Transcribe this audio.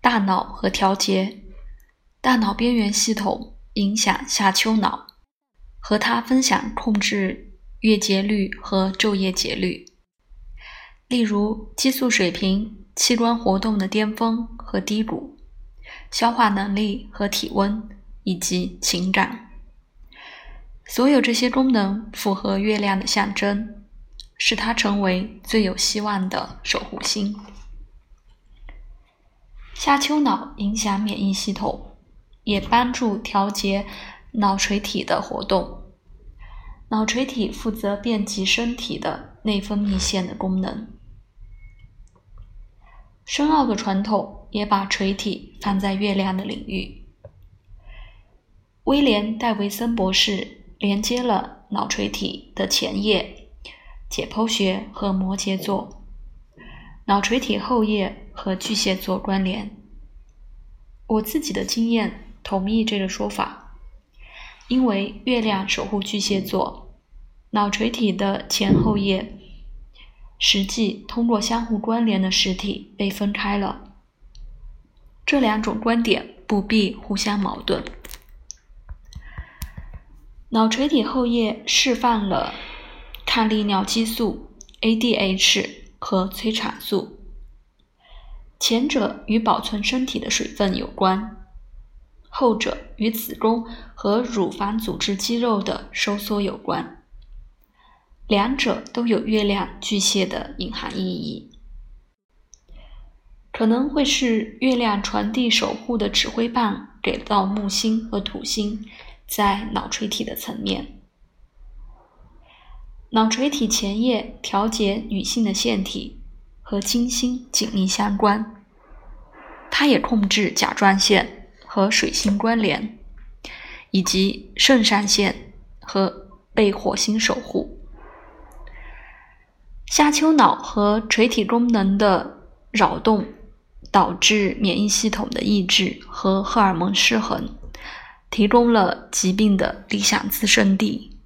大脑和调节，大脑边缘系统影响下丘脑，和它分享控制月节律和昼夜节律，例如激素水平、器官活动的巅峰和低谷、消化能力和体温以及情感。所有这些功能符合月亮的象征，使它成为最有希望的守护星。下丘脑影响免疫系统，也帮助调节脑垂体的活动。脑垂体负责遍及身体的内分泌腺的功能。深奥的传统也把垂体放在月亮的领域。威廉·戴维森博士连接了脑垂体的前叶、解剖学和摩羯座。脑垂体后叶和巨蟹座关联。我自己的经验同意这个说法，因为月亮守护巨蟹座，脑垂体的前后叶实际通过相互关联的实体被分开了。这两种观点不必互相矛盾。脑垂体后叶释放了抗利尿激素 （ADH）。和催产素，前者与保存身体的水分有关，后者与子宫和乳房组织肌肉的收缩有关。两者都有月亮巨蟹的隐含意义，可能会是月亮传递守护的指挥棒给到木星和土星在脑垂体的层面。脑垂体前叶调节女性的腺体，和金星紧密相关。它也控制甲状腺和水星关联，以及肾上腺和被火星守护。下丘脑和垂体功能的扰动，导致免疫系统的抑制和荷尔蒙失衡，提供了疾病的理想滋生地。